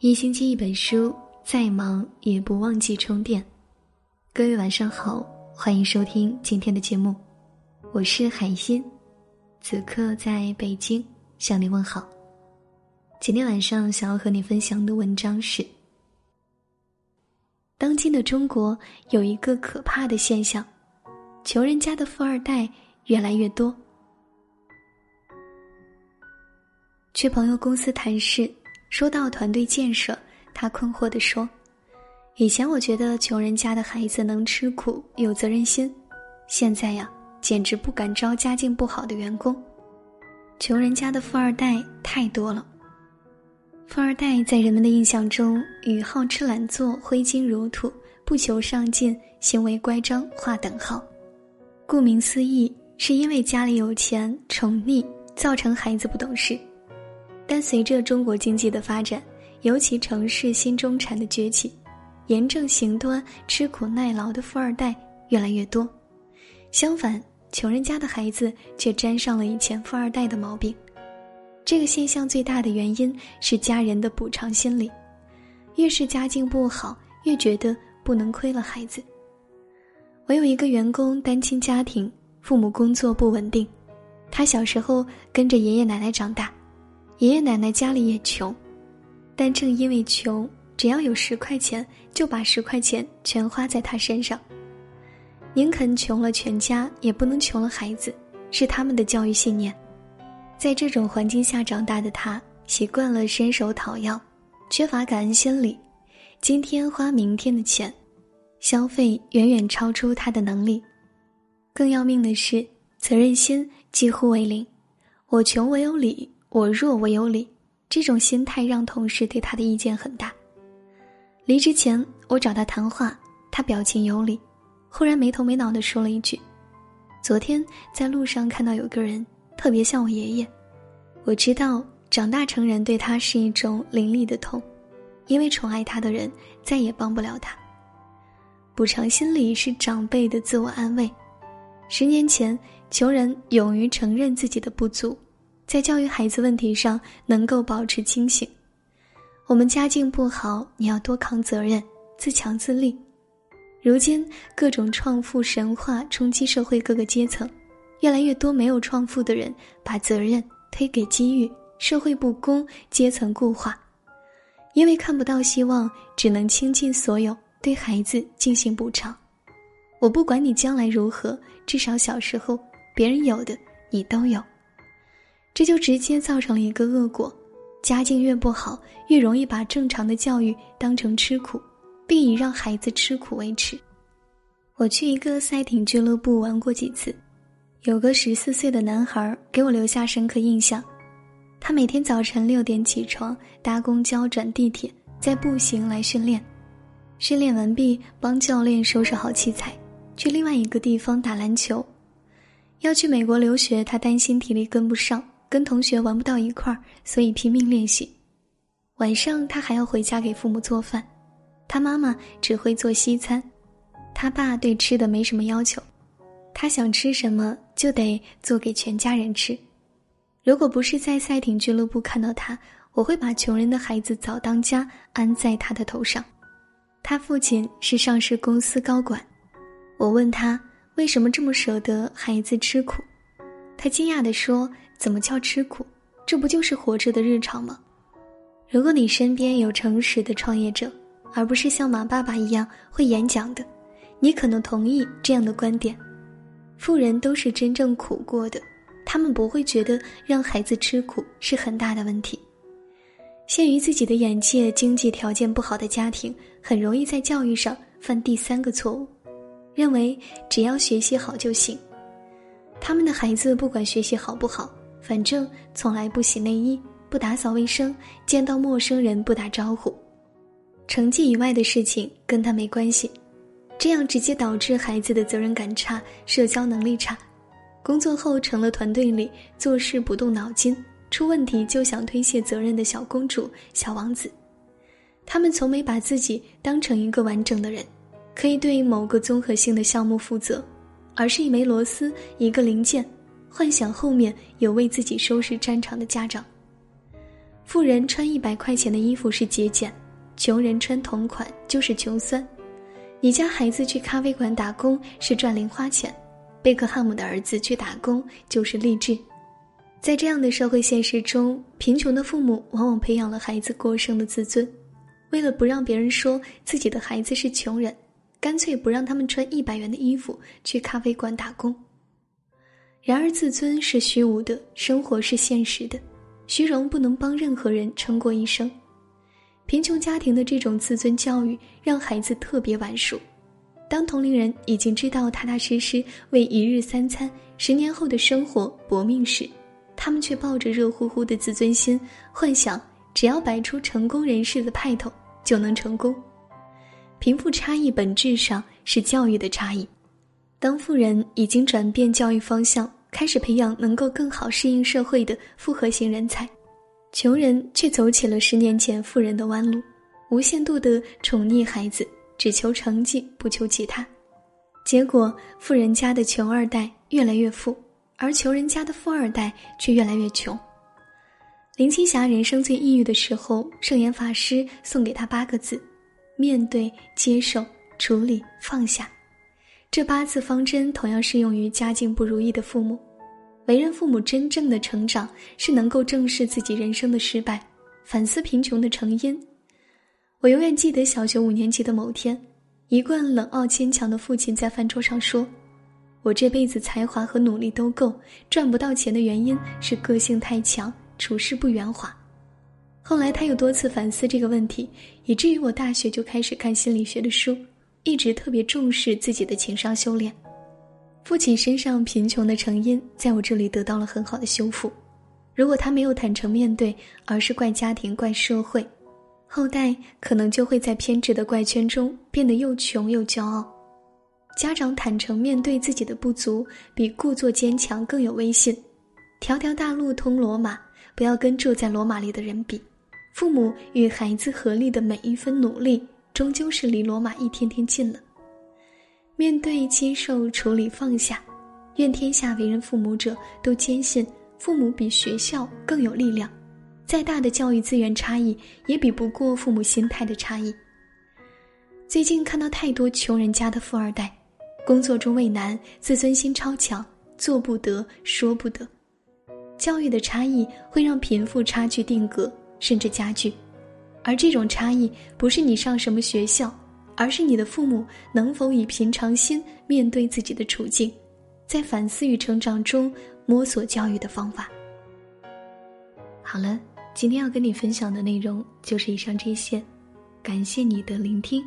一星期一本书，再忙也不忘记充电。各位晚上好，欢迎收听今天的节目，我是海心，此刻在北京向你问好。今天晚上想要和你分享的文章是：当今的中国有一个可怕的现象，穷人家的富二代越来越多。去朋友公司谈事。说到团队建设，他困惑地说：“以前我觉得穷人家的孩子能吃苦、有责任心，现在呀，简直不敢招家境不好的员工。穷人家的富二代太多了。富二代在人们的印象中与好吃懒做、挥金如土、不求上进、行为乖张划等号。顾名思义，是因为家里有钱、宠溺，造成孩子不懂事。”但随着中国经济的发展，尤其城市新中产的崛起，严正行端、吃苦耐劳的富二代越来越多。相反，穷人家的孩子却沾上了以前富二代的毛病。这个现象最大的原因是家人的补偿心理，越是家境不好，越觉得不能亏了孩子。我有一个员工，单亲家庭，父母工作不稳定，他小时候跟着爷爷奶奶长大。爷爷奶奶家里也穷，但正因为穷，只要有十块钱，就把十块钱全花在他身上。宁肯穷了全家，也不能穷了孩子，是他们的教育信念。在这种环境下长大的他，习惯了伸手讨要，缺乏感恩心理。今天花明天的钱，消费远远超出他的能力。更要命的是，责任心几乎为零。我穷我有理。我弱我有理，这种心态让同事对他的意见很大。离职前，我找他谈话，他表情有理，忽然没头没脑的说了一句：“昨天在路上看到有个人特别像我爷爷。”我知道长大成人对他是一种凌厉的痛，因为宠爱他的人再也帮不了他。补偿心理是长辈的自我安慰。十年前，穷人勇于承认自己的不足。在教育孩子问题上能够保持清醒。我们家境不好，你要多扛责任，自强自立。如今各种创富神话冲击社会各个阶层，越来越多没有创富的人把责任推给机遇，社会不公，阶层固化。因为看不到希望，只能倾尽所有对孩子进行补偿。我不管你将来如何，至少小时候别人有的你都有。这就直接造成了一个恶果：家境越不好，越容易把正常的教育当成吃苦，并以让孩子吃苦为耻。我去一个赛艇俱乐部玩过几次，有个十四岁的男孩给我留下深刻印象。他每天早晨六点起床，搭公交转地铁，再步行来训练。训练完毕，帮教练收拾好器材，去另外一个地方打篮球。要去美国留学，他担心体力跟不上。跟同学玩不到一块儿，所以拼命练习。晚上他还要回家给父母做饭，他妈妈只会做西餐，他爸对吃的没什么要求，他想吃什么就得做给全家人吃。如果不是在赛艇俱乐部看到他，我会把穷人的孩子早当家安在他的头上。他父亲是上市公司高管，我问他为什么这么舍得孩子吃苦，他惊讶地说。怎么叫吃苦？这不就是活着的日常吗？如果你身边有诚实的创业者，而不是像马爸爸一样会演讲的，你可能同意这样的观点：富人都是真正苦过的，他们不会觉得让孩子吃苦是很大的问题。限于自己的眼界，经济条件不好的家庭很容易在教育上犯第三个错误，认为只要学习好就行。他们的孩子不管学习好不好。反正从来不洗内衣，不打扫卫生，见到陌生人不打招呼，成绩以外的事情跟他没关系，这样直接导致孩子的责任感差，社交能力差，工作后成了团队里做事不动脑筋，出问题就想推卸责任的小公主、小王子。他们从没把自己当成一个完整的人，可以对某个综合性的项目负责，而是一枚螺丝，一个零件。幻想后面有为自己收拾战场的家长。富人穿一百块钱的衣服是节俭，穷人穿同款就是穷酸。你家孩子去咖啡馆打工是赚零花钱，贝克汉姆的儿子去打工就是励志。在这样的社会现实中，贫穷的父母往往培养了孩子过剩的自尊，为了不让别人说自己的孩子是穷人，干脆不让他们穿一百元的衣服去咖啡馆打工。然而，自尊是虚无的，生活是现实的，虚荣不能帮任何人撑过一生。贫穷家庭的这种自尊教育，让孩子特别晚熟。当同龄人已经知道踏踏实实为一日三餐、十年后的生活搏命时，他们却抱着热乎乎的自尊心，幻想只要摆出成功人士的派头就能成功。贫富差异本质上是教育的差异。当富人已经转变教育方向，开始培养能够更好适应社会的复合型人才，穷人却走起了十年前富人的弯路，无限度的宠溺孩子，只求成绩不求其他，结果富人家的穷二代越来越富。而穷人家的富二代却越来越穷。林青霞人生最抑郁的时候，圣严法师送给她八个字：面对、接受、处理、放下。这八字方针同样适用于家境不如意的父母。为人父母真正的成长，是能够正视自己人生的失败，反思贫穷的成因。我永远记得小学五年级的某天，一贯冷傲坚强的父亲在饭桌上说。我这辈子才华和努力都够，赚不到钱的原因是个性太强，处事不圆滑。后来他又多次反思这个问题，以至于我大学就开始看心理学的书，一直特别重视自己的情商修炼。父亲身上贫穷的成因，在我这里得到了很好的修复。如果他没有坦诚面对，而是怪家庭、怪社会，后代可能就会在偏执的怪圈中变得又穷又骄傲。家长坦诚面对自己的不足，比故作坚强更有威信。条条大路通罗马，不要跟住在罗马里的人比。父母与孩子合力的每一分努力，终究是离罗马一天天近了。面对、接受、处理、放下，愿天下为人父母者都坚信，父母比学校更有力量。再大的教育资源差异，也比不过父母心态的差异。最近看到太多穷人家的富二代。工作中畏难，自尊心超强，做不得，说不得。教育的差异会让贫富差距定格，甚至加剧。而这种差异不是你上什么学校，而是你的父母能否以平常心面对自己的处境，在反思与成长中摸索教育的方法。好了，今天要跟你分享的内容就是以上这些，感谢你的聆听，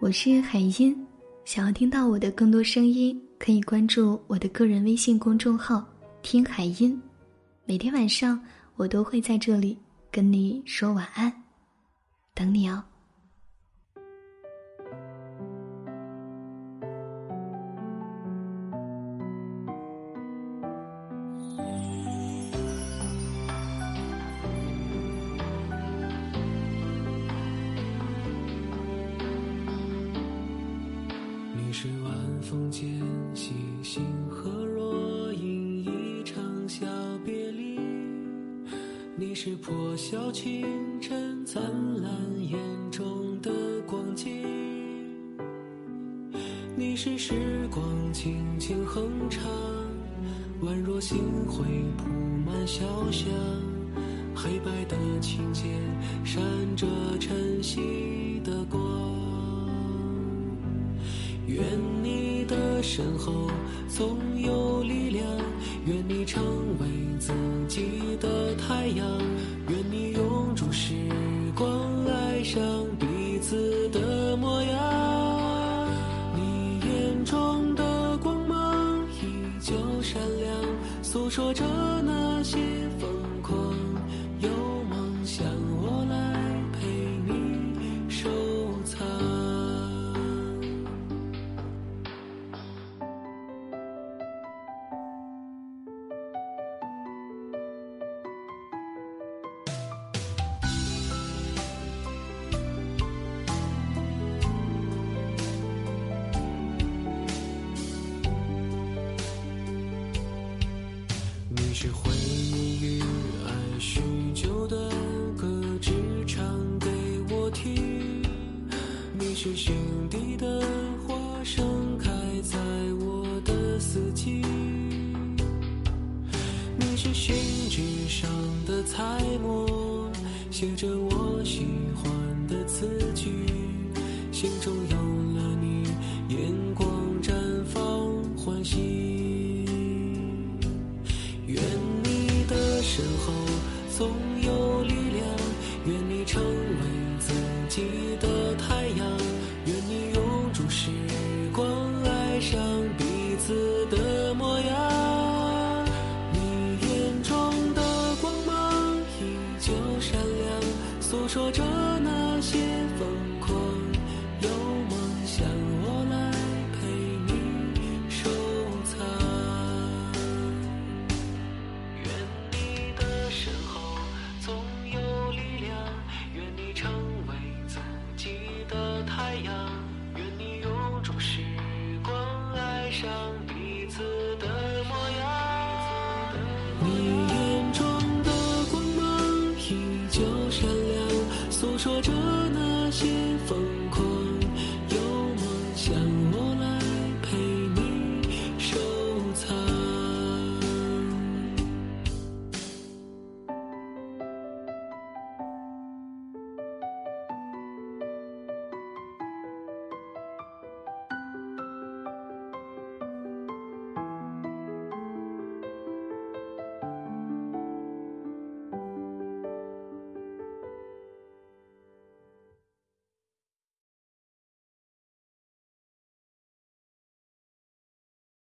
我是海音。想要听到我的更多声音，可以关注我的个人微信公众号“听海音”，每天晚上我都会在这里跟你说晚安，等你哦。你是晚风间星星河落你是破晓清晨灿烂眼中的光景，你是时光轻轻哼唱，宛若星辉铺满小巷，黑白的琴键闪着晨曦的光，愿。身后总有力量，愿你成为自己的太阳，愿你永驻时光，爱上是心底的花，盛开在我的四季。你是信纸上的彩墨，写着我喜欢的词句。心中有了你，眼光绽放欢喜。愿你的身后总些疯狂。有梦想，我来陪你收藏。愿你的身后总有力量，愿你成为自己的太阳，愿你永驻时光，爱上彼此的模样。你眼中的光芒依旧闪亮，诉说着。